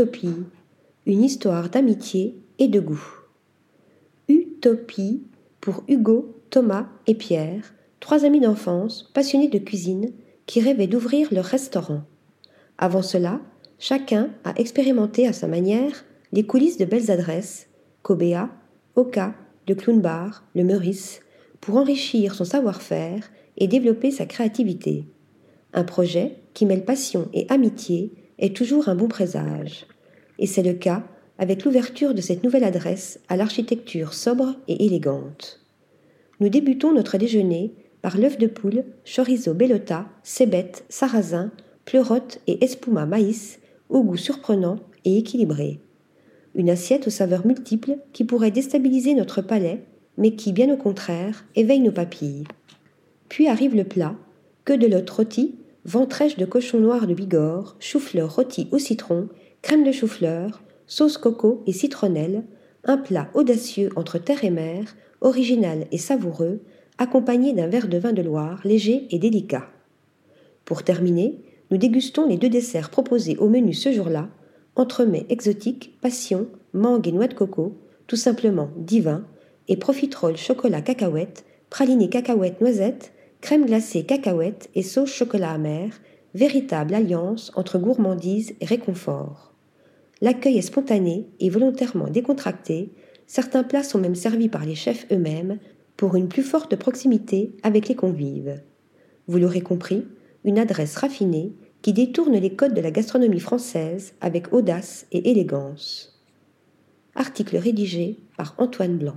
Utopie, une histoire d'amitié et de goût. Utopie pour Hugo, Thomas et Pierre, trois amis d'enfance passionnés de cuisine qui rêvaient d'ouvrir leur restaurant. Avant cela, chacun a expérimenté à sa manière les coulisses de belles adresses, Cobea, Oka, le Clown Bar, le Meurice, pour enrichir son savoir-faire et développer sa créativité. Un projet qui mêle passion et amitié est toujours un bon présage. Et c'est le cas avec l'ouverture de cette nouvelle adresse à l'architecture sobre et élégante. Nous débutons notre déjeuner par l'œuf de poule, chorizo bellota, cébette, sarrasin, pleurote et espuma maïs, au goût surprenant et équilibré. Une assiette aux saveurs multiples qui pourrait déstabiliser notre palais, mais qui, bien au contraire, éveille nos papilles. Puis arrive le plat, que de l'hôte rôti, ventrèche de cochon noir de Bigorre, chou-fleur rôti au citron, crème de chou-fleur, sauce coco et citronnelle, un plat audacieux entre terre et mer, original et savoureux, accompagné d'un verre de vin de Loire léger et délicat. Pour terminer, nous dégustons les deux desserts proposés au menu ce jour-là, entremets exotiques, passion, mangue et noix de coco, tout simplement divin, et profiterole chocolat cacahuète, praliné cacahuète noisette, crème glacée cacahuète et sauce chocolat amer, véritable alliance entre gourmandise et réconfort. L'accueil est spontané et volontairement décontracté, certains plats sont même servis par les chefs eux-mêmes pour une plus forte proximité avec les convives. Vous l'aurez compris, une adresse raffinée qui détourne les codes de la gastronomie française avec audace et élégance. Article rédigé par Antoine Blanc.